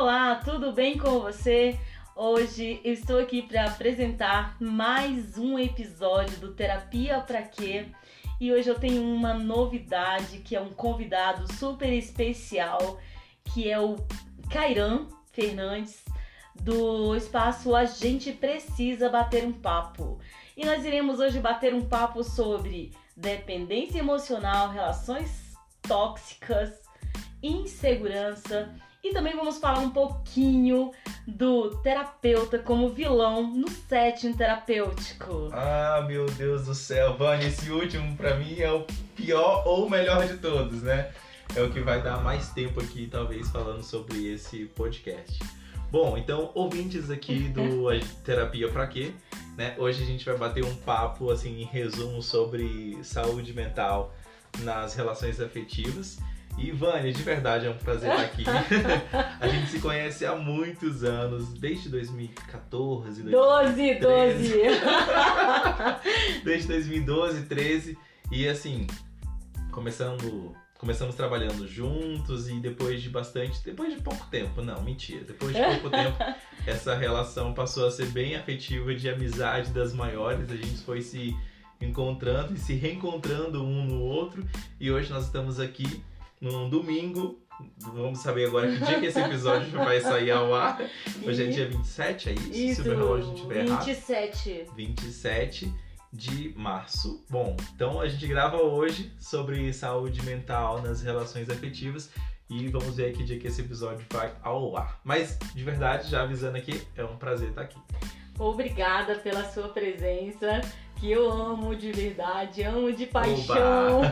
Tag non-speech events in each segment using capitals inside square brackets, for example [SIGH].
Olá, tudo bem com você? Hoje eu estou aqui para apresentar mais um episódio do Terapia Pra Quê? E hoje eu tenho uma novidade que é um convidado super especial, que é o Cairan Fernandes do espaço A Gente Precisa Bater um Papo. E nós iremos hoje bater um papo sobre dependência emocional, relações tóxicas, insegurança e também vamos falar um pouquinho do terapeuta como vilão no setting terapêutico. Ah, meu Deus do céu, Vânia, esse último pra mim é o pior ou o melhor de todos, né? É o que vai dar mais tempo aqui, talvez, falando sobre esse podcast. Bom, então, ouvintes aqui do [LAUGHS] Terapia Pra Quê? Né? Hoje a gente vai bater um papo, assim, em resumo, sobre saúde mental nas relações afetivas. E Vânia, de verdade é um prazer estar aqui. [LAUGHS] a gente se conhece há muitos anos, desde 2014, 2013. 12, 12. desde 2012, 13 e assim, começando, começamos trabalhando juntos e depois de bastante, depois de pouco tempo, não, mentira, depois de pouco tempo, [LAUGHS] essa relação passou a ser bem afetiva de amizade das maiores, a gente foi se encontrando e se reencontrando um no outro e hoje nós estamos aqui num domingo. Vamos saber agora que dia que esse episódio vai sair ao ar. Hoje é dia 27, é isso? Isso, Se o meu relógio estiver errado. 27. 27 de março. Bom, então a gente grava hoje sobre saúde mental nas relações afetivas e vamos ver que dia que esse episódio vai ao ar. Mas, de verdade, já avisando aqui, é um prazer estar aqui. Obrigada pela sua presença que eu amo de verdade, amo de paixão.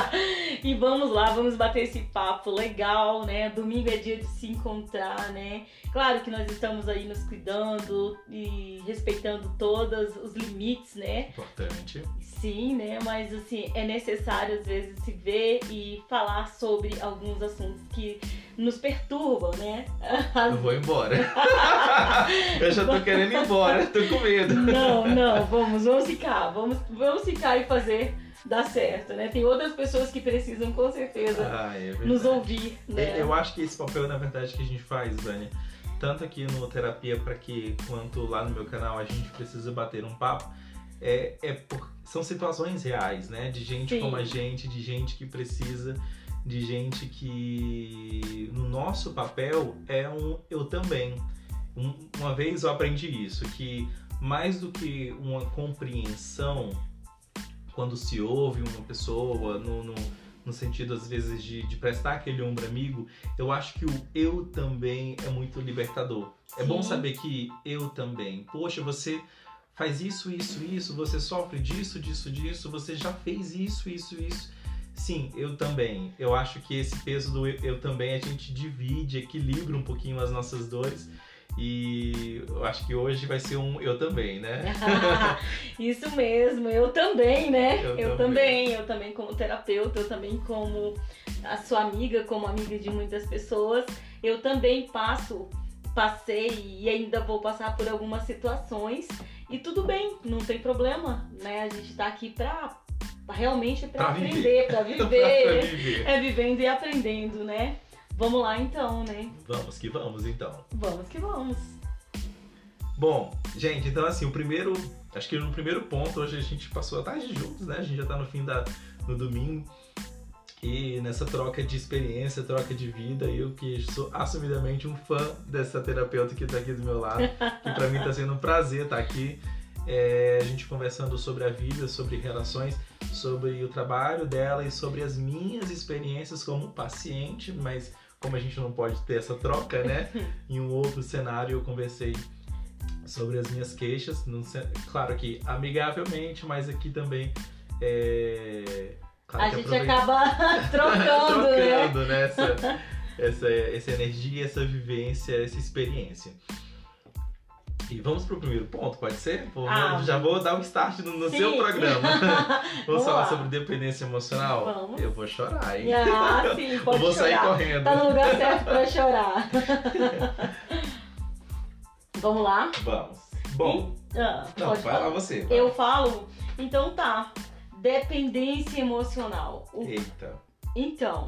[LAUGHS] e vamos lá, vamos bater esse papo legal, né? Domingo é dia de se encontrar, né? Claro que nós estamos aí nos cuidando e respeitando todos os limites, né? Importante. Sim, né? Mas assim, é necessário às vezes se ver e falar sobre alguns assuntos que nos perturbam, né? [LAUGHS] Eu vou embora. [LAUGHS] eu já tô querendo ir embora, tô com medo. Não, não, vamos, vamos ficar, vamos, vamos ficar e fazer dar certo, né? Tem outras pessoas que precisam com certeza ah, é nos ouvir, né? Eu acho que esse papel, na verdade, que a gente faz, Vânia, tanto aqui no Terapia para que quanto lá no meu canal a gente precisa bater um papo, é, é por, são situações reais, né? De gente Sim. como a gente, de gente que precisa de gente que no nosso papel é um eu também. Um, uma vez eu aprendi isso, que mais do que uma compreensão, quando se ouve uma pessoa, no, no, no sentido às vezes de, de, prestar aquele ombro amigo, eu acho que o eu também é muito libertador. Sim. É bom saber que eu também. Poxa, você faz isso, isso, isso, você sofre disso, disso, disso, você já fez isso, isso, isso Sim, eu também. Eu acho que esse peso do eu, eu também a gente divide, equilibra um pouquinho as nossas dores. E eu acho que hoje vai ser um eu também, né? [LAUGHS] Isso mesmo, eu também, né? Eu, eu também. também. eu também como terapeuta, eu também como a sua amiga, como amiga de muitas pessoas, eu também passo, passei e ainda vou passar por algumas situações e tudo bem, não tem problema, né? A gente tá aqui pra realmente para aprender, para [LAUGHS] viver. pra viver. É vivendo e aprendendo, né? Vamos lá então, né? Vamos que vamos então. Vamos que vamos. Bom, gente, então assim, o primeiro. Acho que no primeiro ponto, hoje a gente passou a tarde juntos, né? A gente já tá no fim da. no domingo. E nessa troca de experiência, troca de vida, eu que sou assumidamente um fã dessa terapeuta que tá aqui do meu lado, [LAUGHS] que para mim tá sendo um prazer estar tá aqui é, a gente conversando sobre a vida, sobre relações, sobre o trabalho dela e sobre as minhas experiências como paciente, mas como a gente não pode ter essa troca, né? [LAUGHS] em um outro cenário eu conversei sobre as minhas queixas, claro que amigavelmente, mas aqui também é, claro a gente acaba trocando, [LAUGHS] trocando né? né? Essa, essa, essa energia, essa vivência, essa experiência. E vamos pro primeiro ponto, pode ser? Vou, ah, já vou dar um start no, no seu programa. [LAUGHS] vamos, falar sobre dependência emocional? Vamos. Eu vou chorar, hein? Ah, sim, [LAUGHS] pode Eu vou chorar. sair correndo. Tá no lugar certo pra chorar. [LAUGHS] vamos lá? Vamos. Bom, ah, não, vai falar. lá você. Vai. Eu falo? Então tá. Dependência emocional. Eita. Então,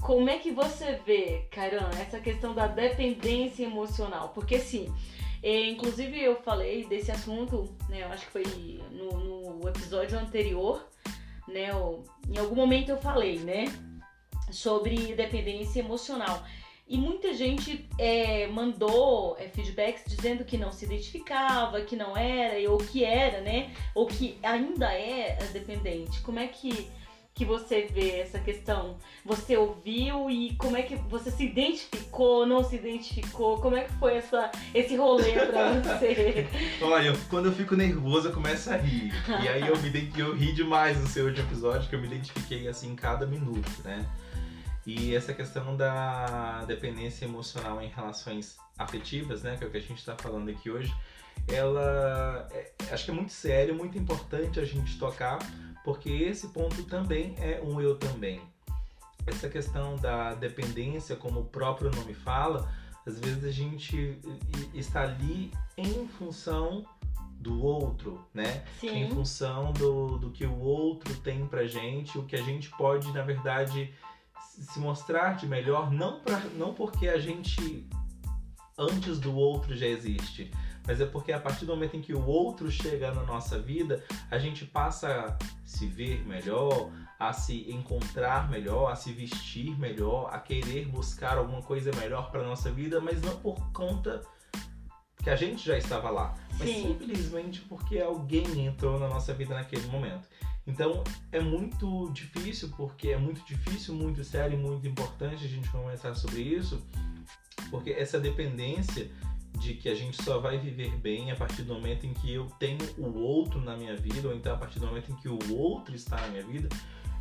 como é que você vê, Caran, essa questão da dependência emocional? Porque assim, é, inclusive eu falei desse assunto, né? Eu acho que foi no, no episódio anterior, né? em algum momento eu falei, né? Sobre dependência emocional. E muita gente é, mandou é, feedbacks dizendo que não se identificava, que não era, ou que era, né? Ou que ainda é dependente. Como é que, que você vê essa questão? Você ouviu e como é que você se identificou, não se identificou? Como é que foi essa, esse rolê pra você? [LAUGHS] Olha, quando eu fico nervoso eu começo a rir. E aí eu, me, eu ri demais no seu último episódio, que eu me identifiquei assim em cada minuto, né? E essa questão da dependência emocional em relações afetivas, né, que é o que a gente está falando aqui hoje, ela é, acho que é muito sério, muito importante a gente tocar, porque esse ponto também é um eu também. Essa questão da dependência, como o próprio nome fala, às vezes a gente está ali em função do outro, né? Sim. Em função do, do que o outro tem pra gente, o que a gente pode, na verdade, se mostrar de melhor, não, pra, não porque a gente antes do outro já existe, mas é porque a partir do momento em que o outro chega na nossa vida, a gente passa a se ver melhor, a se encontrar melhor, a se vestir melhor, a querer buscar alguma coisa melhor para nossa vida, mas não por conta que a gente já estava lá, mas Sim. simplesmente porque alguém entrou na nossa vida naquele momento. Então é muito difícil, porque é muito difícil, muito sério e muito importante a gente conversar sobre isso, porque essa dependência de que a gente só vai viver bem a partir do momento em que eu tenho o outro na minha vida, ou então a partir do momento em que o outro está na minha vida,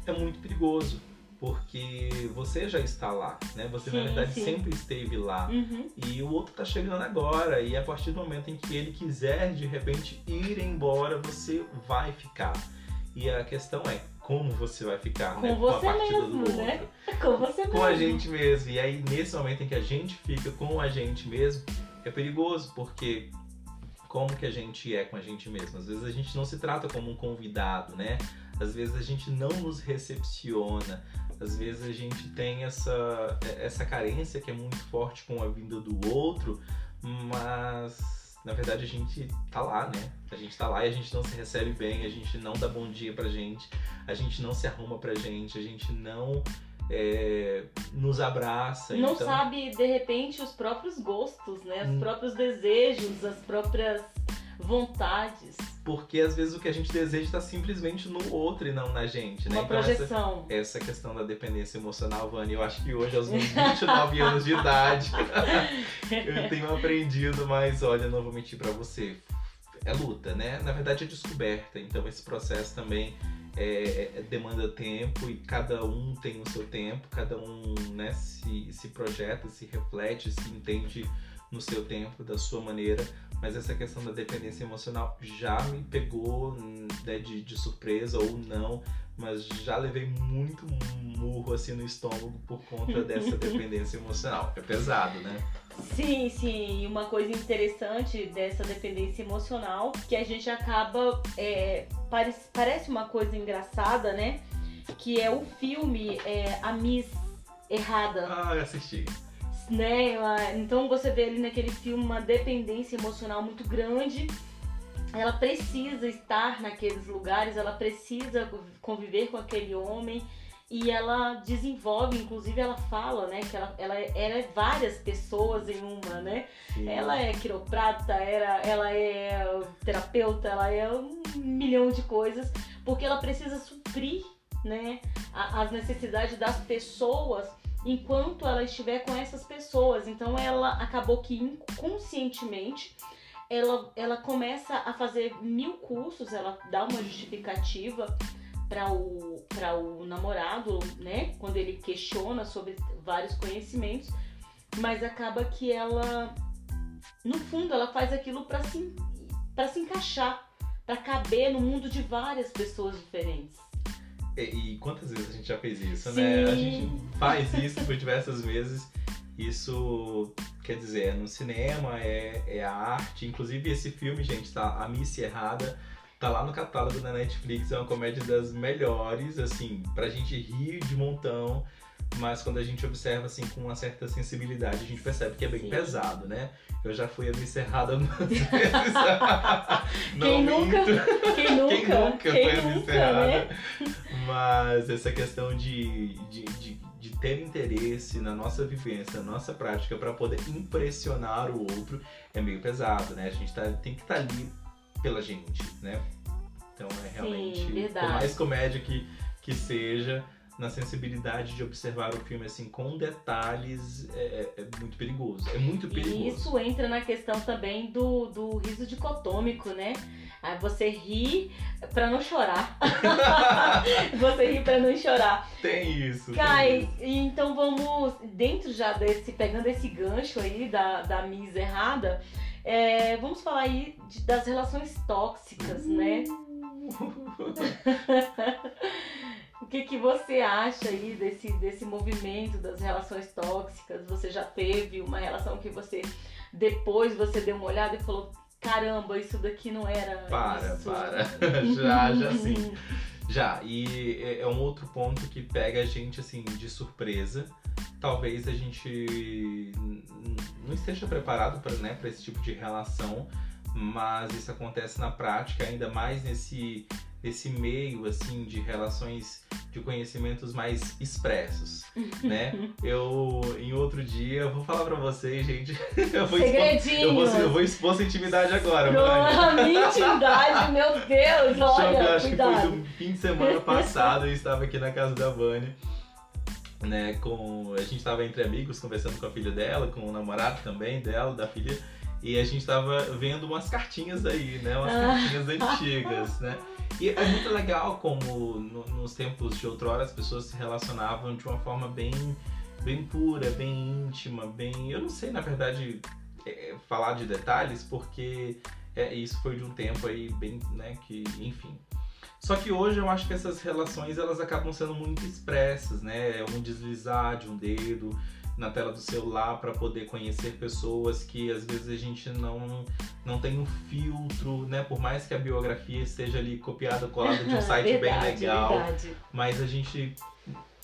é muito perigoso. Porque você já está lá, né? Você Sim, na verdade sim. sempre esteve lá. Uhum. E o outro tá chegando agora. E a partir do momento em que ele quiser de repente ir embora, você vai ficar. E a questão é como você vai ficar, Com né? você a partida mesmo, do né? outro. Com você Com a mesmo. gente mesmo. E aí, nesse momento em que a gente fica com a gente mesmo, é perigoso, porque como que a gente é com a gente mesmo? Às vezes a gente não se trata como um convidado, né? Às vezes a gente não nos recepciona. Às vezes a gente tem essa, essa carência que é muito forte com a vinda do outro, mas na verdade a gente tá lá, né? A gente tá lá e a gente não se recebe bem, a gente não dá bom dia pra gente, a gente não se arruma pra gente, a gente não é, nos abraça. Não então... sabe, de repente, os próprios gostos, né? Os Hum. próprios desejos, as próprias vontades. Porque às vezes o que a gente deseja está simplesmente no outro e não na gente, né? Uma Então, essa- projeção. essa questão da dependência emocional, Vani, eu acho que hoje, aos meus 29 anos de idade, [LAUGHS] eu tenho aprendido, mas olha, não vou mentir pra você. É luta, né? Na verdade é descoberta, então esse processo também é- é- demanda tempo e cada um tem o seu tempo, cada um né, se, se projeta, se reflete, se entende no seu tempo, da sua maneira, mas essa questão da dependência emocional já me pegou né, de, de surpresa ou não, mas já levei muito murro assim no estômago por conta [LAUGHS] dessa dependência emocional. É pesado, né? Sim, sim. E uma coisa interessante dessa dependência emocional que a gente acaba. é, parece, parece uma coisa engraçada, né? Que é o filme é, A Miss Errada. Ah, eu assisti. Né? Então você vê ali naquele filme uma dependência emocional muito grande. Ela precisa estar naqueles lugares, ela precisa conviver com aquele homem e ela desenvolve, inclusive ela fala, né, que ela, ela, ela é várias pessoas em uma, né? Sim. Ela é quiroprata, era, ela é terapeuta, ela é um milhão de coisas, porque ela precisa suprir né, as necessidades das pessoas enquanto ela estiver com essas pessoas. Então ela acabou que inconscientemente ela, ela começa a fazer mil cursos, ela dá uma justificativa para o, o namorado, né? Quando ele questiona sobre vários conhecimentos, mas acaba que ela, no fundo, ela faz aquilo para se, se encaixar, para caber no mundo de várias pessoas diferentes. E, e quantas vezes a gente já fez isso, Sim. né? A gente faz isso por diversas vezes. Isso quer dizer, é no cinema, é, é a arte. Inclusive esse filme, gente, tá? A Miss Errada. Tá lá no catálogo da Netflix, é uma comédia das melhores, assim, pra gente rir de montão. mas quando a gente observa assim com uma certa sensibilidade, a gente percebe que é bem Sim. pesado, né? Eu já fui encerrada algumas [LAUGHS] vezes. Quem Não nunca? Quem nunca? Quem nunca Quem foi nunca, encerrada? né? Mas essa questão de, de, de, de ter interesse na nossa vivência, na nossa prática, para poder impressionar o outro, é meio pesado, né? A gente tá, tem que estar ali pela gente, né? Então é realmente, verdade. por mais comédia que, que seja, na sensibilidade de observar o filme assim com detalhes é, é muito perigoso. É muito perigoso. E isso entra na questão também do, do riso dicotômico, né? Aí você ri pra não chorar. [LAUGHS] você ri pra não chorar. Tem isso. tem Kai, isso. então vamos, dentro já desse, pegando esse gancho aí da, da Miss errada, é, vamos falar aí de- das relações tóxicas, né? [LAUGHS] O que, que você acha aí desse, desse movimento das relações tóxicas? Você já teve uma relação que você, depois você deu uma olhada e falou, caramba, isso daqui não era Para, isso. para. [LAUGHS] já, já sim. Já, e é- é um outro ponto que pega a gente assim de surpresa. Talvez a gente não esteja preparado para né, pra esse tipo de relação, mas isso acontece na prática, ainda mais nesse, nesse meio assim de relações de conhecimentos mais expressos, [LAUGHS] né? Eu, em outro dia, eu vou falar pra vocês, gente, [LAUGHS] eu vou, expor, Segredinhos. eu vou, eu vou expor sua intimidade agora, mano. A minha intimidade, [LAUGHS] meu Deus, Deixa eu olha, acho que foi cuidado. do fim de semana passado, eu estava aqui na casa da Vânia, né, com... A gente estava entre amigos, conversando com a filha dela, com o namorado também dela, da filha, e a gente estava vendo umas cartinhas aí, né, umas Ah. cartinhas antigas, né. E é muito legal como no- nos tempos de outrora as pessoas se relacionavam de uma forma bem, bem pura, bem íntima, bem... Eu não sei, na verdade, é, falar de detalhes, porque é, isso foi de um tempo aí bem, né, que, enfim. Só que hoje eu acho que essas relações elas acabam sendo muito expressas, né? É um deslizar de um dedo na tela do celular para poder conhecer pessoas que às vezes a gente não não tem um filtro, né? Por mais que a biografia esteja ali copiada, colada de um [LAUGHS] site bem Verdade, legal, Verdade. mas a gente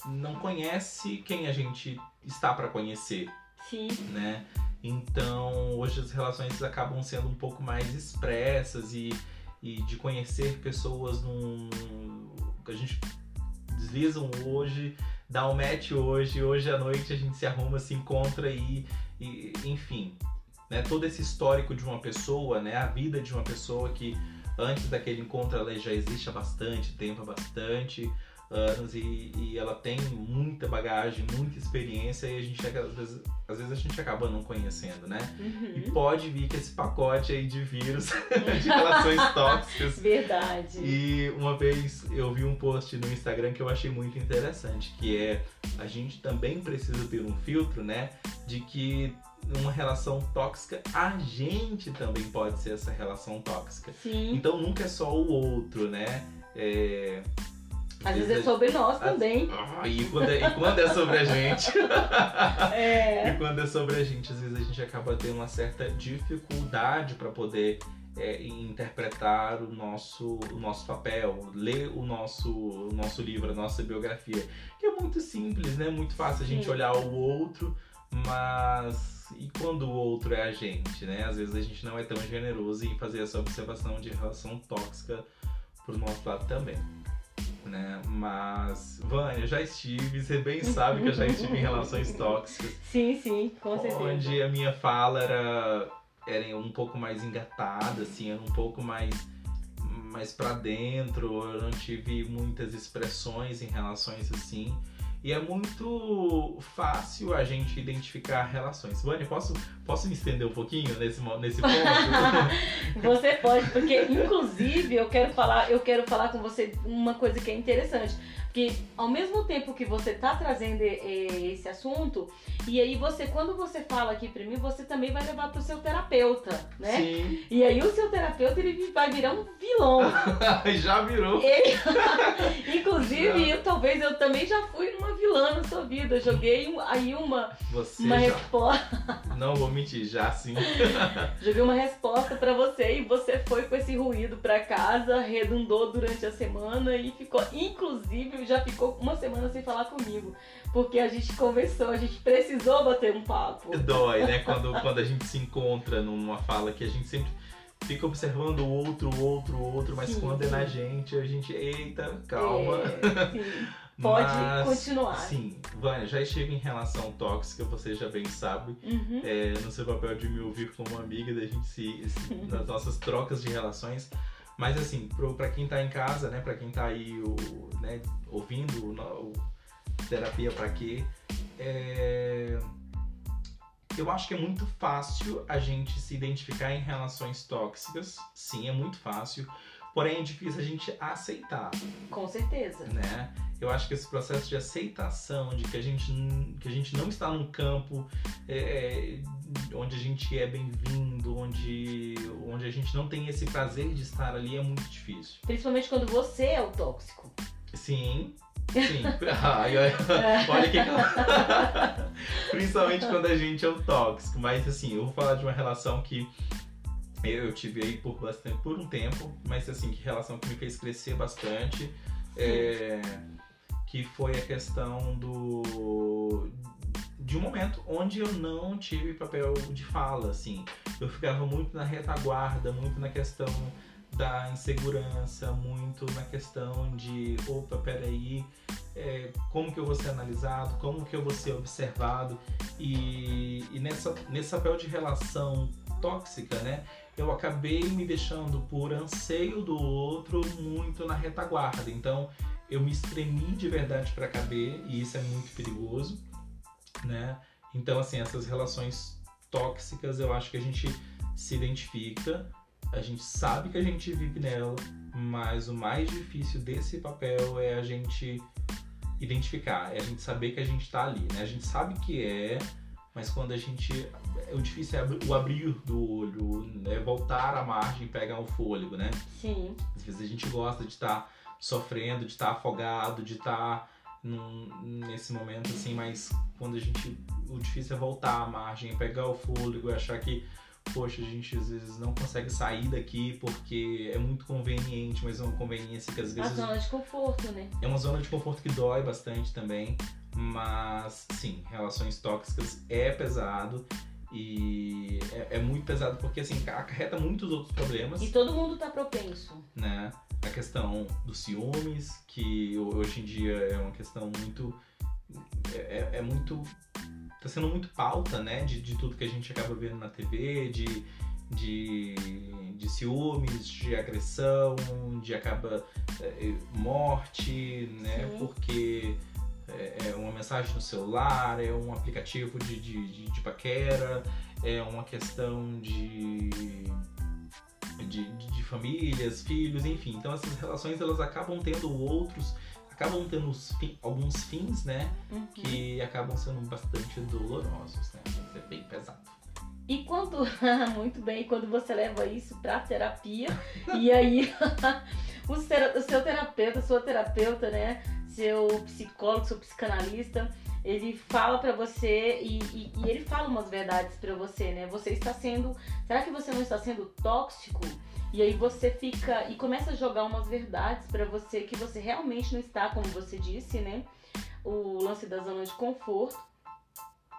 não conhece quem a gente está para conhecer Sim. né? Então, hoje as relações acabam sendo um pouco mais expressas e, e de conhecer pessoas num. que a gente desliza um hoje, dá um match hoje, hoje à noite a gente se arruma, se encontra e, e enfim. Né? Todo esse histórico de uma pessoa, né? A vida de uma pessoa que antes daquele encontro ela já existe há bastante tempo, há bastante anos e, e ela tem muita bagagem, muita experiência e a gente às vezes, às vezes a gente acaba não conhecendo, né? E Uhum. pode vir com esse pacote aí de vírus, [LAUGHS] de relações tóxicas. Verdade. E uma vez eu vi um post no Instagram que eu achei muito interessante, que é a gente também precisa ter um filtro, né? De que numa relação tóxica, a gente também pode ser essa relação tóxica. Sim. Então nunca é só o outro, né? É... Às vezes é sobre nós também. Ah, e, quando é, e quando é sobre a gente? [LAUGHS] É. E quando é sobre a gente, às vezes a gente acaba tendo uma certa dificuldade para poder é, interpretar o nosso, o nosso papel, ler o nosso, o nosso livro, a nossa biografia. Que é muito simples, né? Muito fácil a gente olhar o outro, mas e quando o outro é a gente, né? Às vezes a gente não é tão generoso em fazer essa observação de relação tóxica pro nosso lado também. Né? Mas, Vânia, eu já estive, você bem sabe que eu já estive em relações tóxicas [LAUGHS] Sim, sim, com certeza. onde a minha fala era, era um pouco mais engatada, assim, era um pouco mais mais para dentro, eu não tive muitas expressões em relações assim. E é muito fácil a gente identificar relações. Vânia, posso, posso me estender um pouquinho nesse, nesse ponto? [LAUGHS] Você pode, porque inclusive eu quero falar, eu quero falar com você uma coisa que é interessante. Porque ao mesmo tempo que você tá trazendo eh, esse assunto, e aí você, quando você fala aqui pra mim, você também vai levar pro seu terapeuta, né? Sim, E aí o seu terapeuta ele vai virar um vilão. [LAUGHS] já virou. Ele, [LAUGHS] inclusive, eu, talvez eu também já fui numa vilã na sua vida. Joguei aí uma, Você uma já. resposta. Não vou mentir, já sim. [LAUGHS] Joguei uma resposta pra você e você foi com esse ruído pra casa, redundou durante a semana e ficou, inclusive, já ficou uma semana sem falar comigo. Porque a gente conversou, a gente precisou bater um papo. Dói, né? Quando, quando a gente se encontra numa fala que a gente sempre fica observando o outro, o outro, o outro, mas Sim, quando é na sim. gente, a gente, eita, calma. É, sim. [LAUGHS] Pode Mas, continuar. Sim, Vânia, já estive em relação tóxica, você já bem sabe. Uhum. é, no seu papel de me ouvir como amiga, da gente se, se- [LAUGHS] nas nossas trocas de relações. Mas assim, pro, pra quem tá em casa, né, pra quem tá aí o, né, ouvindo o, o Terapia Pra Quê, é, eu acho que é muito fácil a gente se identificar em relações tóxicas. Sim, é muito fácil. Porém, é difícil a gente aceitar Com certeza. né? Eu acho que esse processo de aceitação de que a gente, que a gente não está num campo é, onde a gente é bem-vindo, onde, onde a gente não tem esse prazer de estar ali é muito difícil. Principalmente quando você é o tóxico. Sim, [LAUGHS] sim. Ai, olha que. [LAUGHS] Principalmente quando a gente é o tóxico. Mas assim, eu vou falar de uma relação que eu, tive aí por bastante por um tempo, mas assim, que relação que me fez crescer bastante. é, que foi a questão do de um momento onde eu não tive papel de fala, assim. Eu ficava muito na retaguarda, muito na questão da insegurança, muito na questão de, opa, peraí, é, como que eu vou ser analisado, como que eu vou ser observado e, e nessa, nesse papel de relação tóxica, né, eu acabei me deixando por anseio do outro muito na retaguarda. Então, eu me espremi de verdade para caber e isso é muito perigoso, né? Então, assim, essas relações tóxicas, eu acho que a gente se identifica, a gente sabe que a gente vive nela, mas o mais difícil desse papel é a gente identificar, é a gente saber que a gente tá ali, né? A gente sabe que é, mas quando a gente. O difícil é o abrir do olho, né? voltar à margem e pegar o fôlego, né? Sim. Às vezes a gente gosta de estar sofrendo, de estar afogado, de estar num- nesse momento assim, mas quando a gente. O difícil é voltar à margem, pegar o fôlego e achar que, poxa, a gente às vezes não consegue sair daqui porque é muito conveniente, mas é uma conveniência que às vezes zona de conforto, né? é uma zona de conforto que dói bastante também, mas sim, relações tóxicas é pesado e é, é muito pesado porque assim acarreta muitos outros problemas, E todo mundo tá propenso. né? A questão dos ciúmes, que hoje em dia é uma questão muito é, é muito tá sendo muito pauta, né? De, de tudo que a gente acaba vendo na TV, de de, de ciúmes, de agressão, de acaba é, morte, né? Sim. Porque é é uma mensagem no celular, é um aplicativo de, de, de, de paquera, é uma questão de, de, de- famílias, filhos, enfim. Então essas relações elas acabam tendo outros, acabam tendo alguns fins, né? Uhum. Que acabam sendo bastante dolorosos, né? É bem pesado. E quando, [LAUGHS] muito bem, quando você leva isso pra terapia, [LAUGHS] e aí [LAUGHS] o seu terapeuta, sua terapeuta, né, seu psicólogo, seu psicanalista, ele fala pra você e, e- e ele fala umas verdades pra você, né? Você está sendo, será que você não está sendo tóxico? E aí você fica e começa a jogar umas verdades pra você que você realmente não está, como você disse, né? O lance da zona de conforto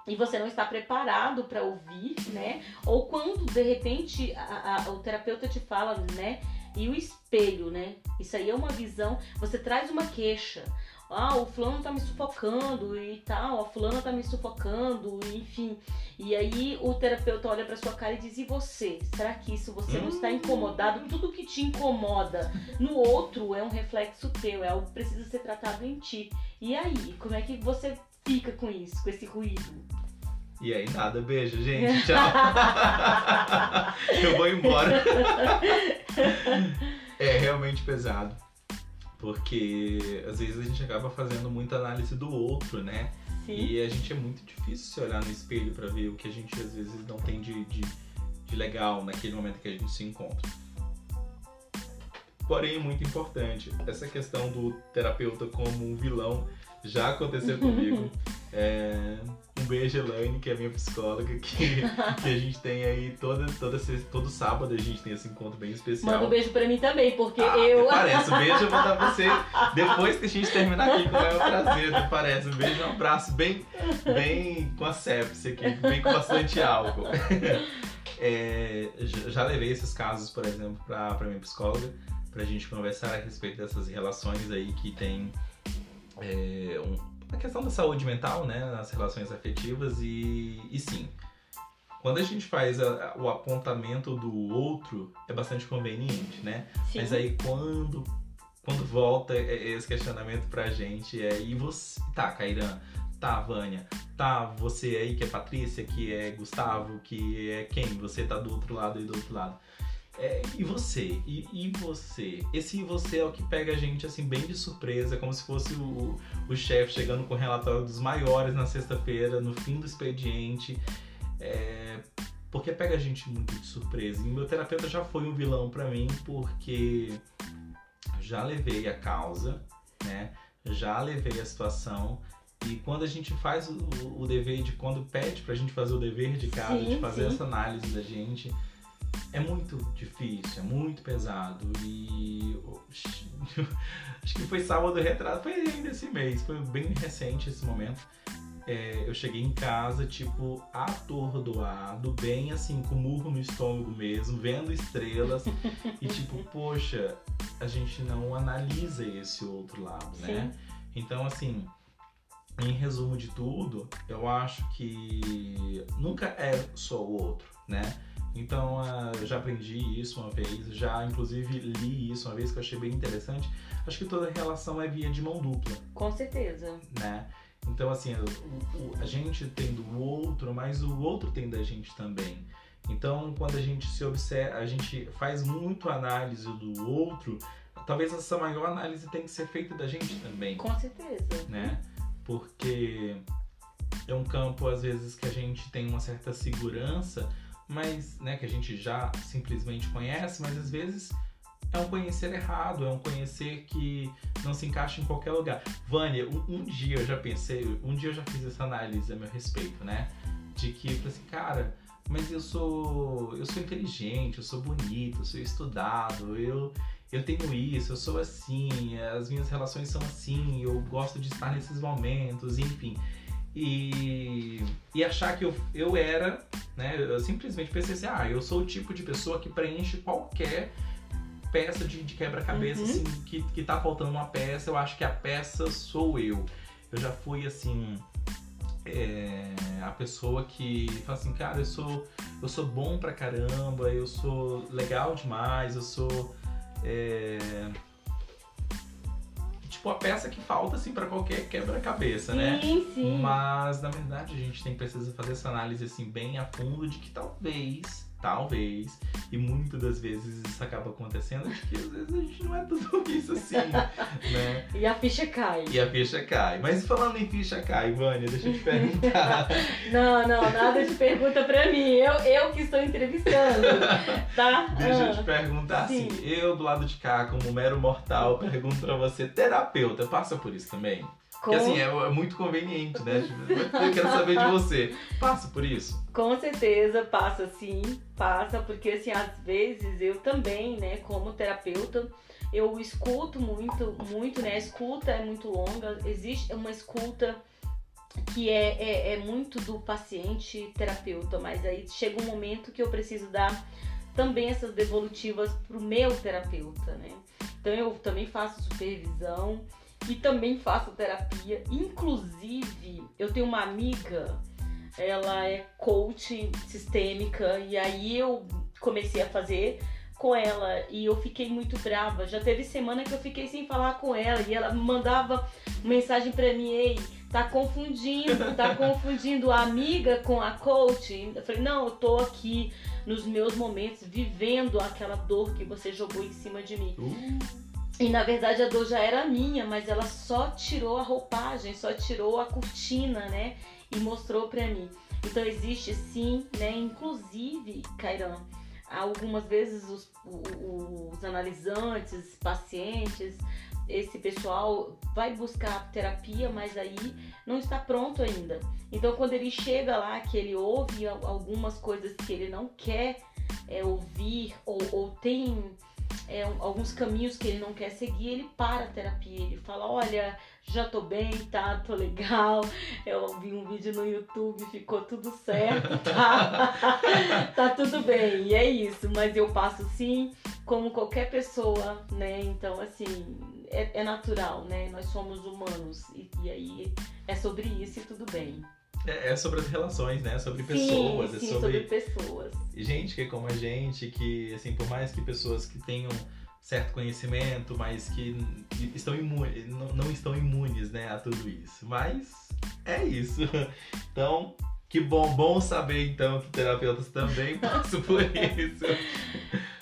e você não está preparado para ouvir, né? Ou quando de repente a- a- o terapeuta te fala, né? E o espelho, né? Isso aí é uma visão. Você traz uma queixa. Ah, o fulano tá me sufocando e tal, a fulana tá me sufocando, enfim. E aí o terapeuta olha pra sua cara e diz: E você? Será que isso você não está incomodado? Tudo que te incomoda no outro é um reflexo teu, é algo que precisa ser tratado em ti. E aí, como é que você fica com isso, com esse ruído? E aí, nada, beijo, gente. Tchau. [LAUGHS] Eu vou embora. É realmente pesado. Porque às vezes a gente acaba fazendo muita análise do outro, né? Sim. E a gente é muito difícil se olhar no espelho pra ver o que a gente às vezes não tem de, de, de legal naquele momento que a gente se encontra. porém muito importante. Essa questão do terapeuta como um vilão já aconteceu [LAUGHS] comigo. É, beijo, Elaine, que é minha psicóloga, que, que a gente tem aí toda, toda, todo sábado a gente tem esse encontro bem especial. Manda um beijo pra mim também, porque ah, eu. Parece, um beijo eu vou dar pra você [LAUGHS] depois que a gente terminar aqui, com o maior prazer, te parece. Um beijo, um abraço bem, bem com a sepsia aqui, bem com bastante álcool. [LAUGHS] É, já levei esses casos, por exemplo, pra, pra minha psicóloga, pra gente conversar a respeito dessas relações aí que tem é, um, a questão da saúde mental, né, nas relações afetivas e, e sim, quando a gente faz a, o apontamento do outro é bastante conveniente, né? Sim. Mas aí quando quando volta esse questionamento pra gente é e você, tá, Cairan, tá, Vânia, tá, você aí que é Patrícia, que é Gustavo, que é quem? Você tá do outro lado e do outro lado. É, e você? E, e, você? Esse você é o que pega a gente assim bem de surpresa, como se fosse o, o chefe chegando com o relatório dos maiores na sexta-feira, no fim do expediente. É, porque pega a gente muito de surpresa. E meu terapeuta já foi um vilão para mim, porque já levei a causa, né? Já levei a situação. E quando a gente faz o, o dever de quando pede pra gente fazer o dever de casa, sim, de fazer sim. essa análise da gente, é muito difícil, é muito pesado e [LAUGHS] acho que foi sábado retrasado, foi ainda esse mês, foi bem recente esse momento. É, eu cheguei em casa, tipo, atordoado, bem assim, com murro no estômago mesmo, vendo estrelas [LAUGHS] e tipo, poxa, a gente não analisa esse outro lado, né? Então, assim, em resumo de tudo, eu acho que nunca é só o outro, né? Então uh, já aprendi isso uma vez, já inclusive li isso uma vez que eu achei bem interessante. Acho que toda relação é via de mão dupla. Com certeza. Né? Então assim, o, o, a gente tem do outro, mas o outro tem da gente também. Então quando a gente se observa, a gente faz muito análise do outro, talvez essa maior análise tem que ser feita da gente também. Com certeza. Né? Porque é um campo às vezes que a gente tem uma certa segurança mas né, que a gente já simplesmente conhece, mas às vezes é um conhecer errado, é um conhecer que não se encaixa em qualquer lugar. Vânia, um, um, dia eu já pensei, um dia eu já fiz essa análise a meu respeito, né? De que assim, cara, mas eu sou eu sou inteligente, eu sou bonito, eu sou estudado, eu eu tenho isso, eu sou assim, as minhas relações são assim, eu gosto de estar nesses momentos, enfim e, e achar que eu, eu era, né? Eu simplesmente pensei assim, ah, eu sou o tipo de pessoa que preenche qualquer peça de, de quebra-cabeça, uhum. assim, que, que tá faltando uma peça, eu acho que a peça sou eu. Eu já fui assim. É, a pessoa que fala assim, cara, eu sou, eu sou bom pra caramba, eu sou legal demais, eu sou. É, tipo a peça que falta assim para qualquer quebra-cabeça, né? Sim, sim. Mas na verdade a gente tem precisa fazer essa análise assim bem a fundo de que talvez Talvez. E muitas das vezes isso acaba acontecendo de que às vezes a gente não é tudo isso assim, [LAUGHS] né? E a ficha cai. E a ficha cai. Mas falando em ficha cai, Vânia, deixa eu te perguntar. [LAUGHS] não, não, nada de pergunta pra mim. Eu, eu que estou entrevistando, tá? Deixa ah, eu te perguntar sim. assim. Eu do lado de cá, como mero mortal, pergunto pra você, terapeuta, passa por isso também? Com... Que assim, é, é, muito conveniente, né? [LAUGHS] Eu quero saber de você. Passa por isso? Com certeza passa sim, passa, porque assim, às vezes eu também, né, como terapeuta, eu escuto muito, muito, né? A escuta é muito longa, existe uma escuta que é, é, é muito do paciente terapeuta, mas aí chega um momento que eu preciso dar também essas devolutivas pro meu terapeuta, né? Então eu também faço supervisão e também faço terapia. Inclusive, eu tenho uma amiga, ela é coach sistêmica, e aí eu comecei a fazer com ela e eu fiquei muito brava. Já teve semana que eu fiquei sem falar com ela e ela mandava mensagem para mim, ei, tá confundindo, tá [LAUGHS] confundindo a amiga com a coach. Eu falei, não, eu tô aqui nos meus momentos vivendo aquela dor que você jogou em cima de mim. Uh. E na verdade a dor já era minha, mas ela só tirou a roupagem, só tirou a cortina, né? E mostrou pra mim. Então existe sim, né? Inclusive, Cairan, algumas vezes os, os analisantes, pacientes, esse pessoal vai buscar terapia, mas aí não está pronto ainda. Então, quando ele chega lá, que ele ouve algumas coisas que ele não quer é, ouvir ou, ou tem é, alguns caminhos que ele não quer seguir, ele para a terapia. Ele fala: Olha, já tô bem, tá? Tô legal. Eu vi um vídeo no YouTube, ficou tudo certo, tá? [LAUGHS] tá tudo bem. E é isso. Mas eu passo sim, como qualquer pessoa, né? Então, assim, é, é natural, né? Nós somos humanos. E, e, aí é sobre isso e tudo bem. É, é sobre as relações, né? Sobre pessoas. Sim, sim, é sobre... sobre pessoas. Gente que é como a gente, que, assim, por mais que pessoas que tenham certo conhecimento, mas que estão imunes, não, não estão imunes né, a tudo isso. Mas é isso. [LAUGHS] Então, que bom, bom saber então que terapeutas também [LAUGHS] passam por isso.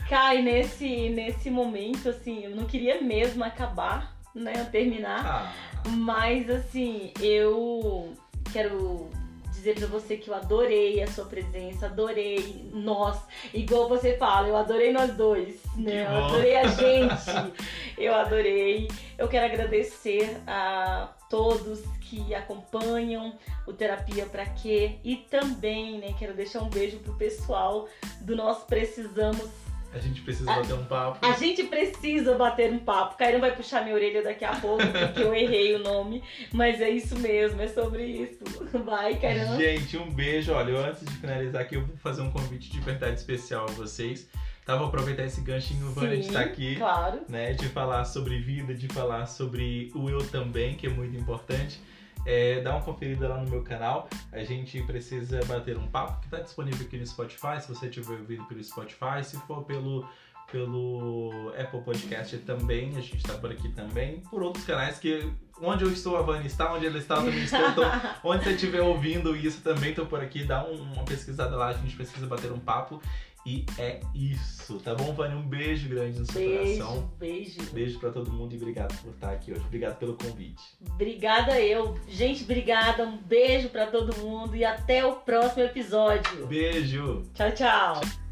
Cai, nesse, nesse momento, assim, eu não queria mesmo acabar, né, terminar, ah. mas assim, eu quero dizer para você que eu adorei a sua presença, adorei nós, igual você fala, eu adorei nós dois, né? Eu adorei a [LAUGHS] gente, eu adorei. Eu quero agradecer a todos que acompanham o Terapia para Quê e também, né, quero deixar um beijo pro pessoal do Nós Precisamos a gente precisa a, bater um papo. A gente precisa bater um papo. Cairão vai puxar minha orelha daqui a pouco, porque eu errei o nome. Mas é isso mesmo, é sobre isso. Vai, Cairão. Gente, um beijo. Olha, eu, antes de finalizar aqui, eu vou fazer um convite de verdade especial a vocês. Tá, vou aproveitar esse ganchinho, Vânia, de estar aqui. Claro. Né, de falar sobre vida, de falar sobre o eu também, que é muito importante é, dá uma conferida lá no meu canal. A gente precisa bater um papo que está disponível aqui no Spotify, se você tiver ouvido pelo Spotify, se for pelo pelo Apple Podcast também, a gente está por aqui também, por outros canais que onde eu estou, a Vani está, onde ela está, eu também estou. Então, [LAUGHS] onde você estiver ouvindo isso também, estou por aqui, dá um, uma pesquisada lá, a gente precisa bater um papo. E é isso, tá bom, Vânia? Um beijo grande no seu beijo, coração. Beijo, Beijo pra todo mundo e obrigado por estar aqui hoje. Obrigado pelo convite. Obrigada eu. Gente, obrigada. Um beijo pra todo mundo e até o próximo episódio. Beijo. Tchau, tchau.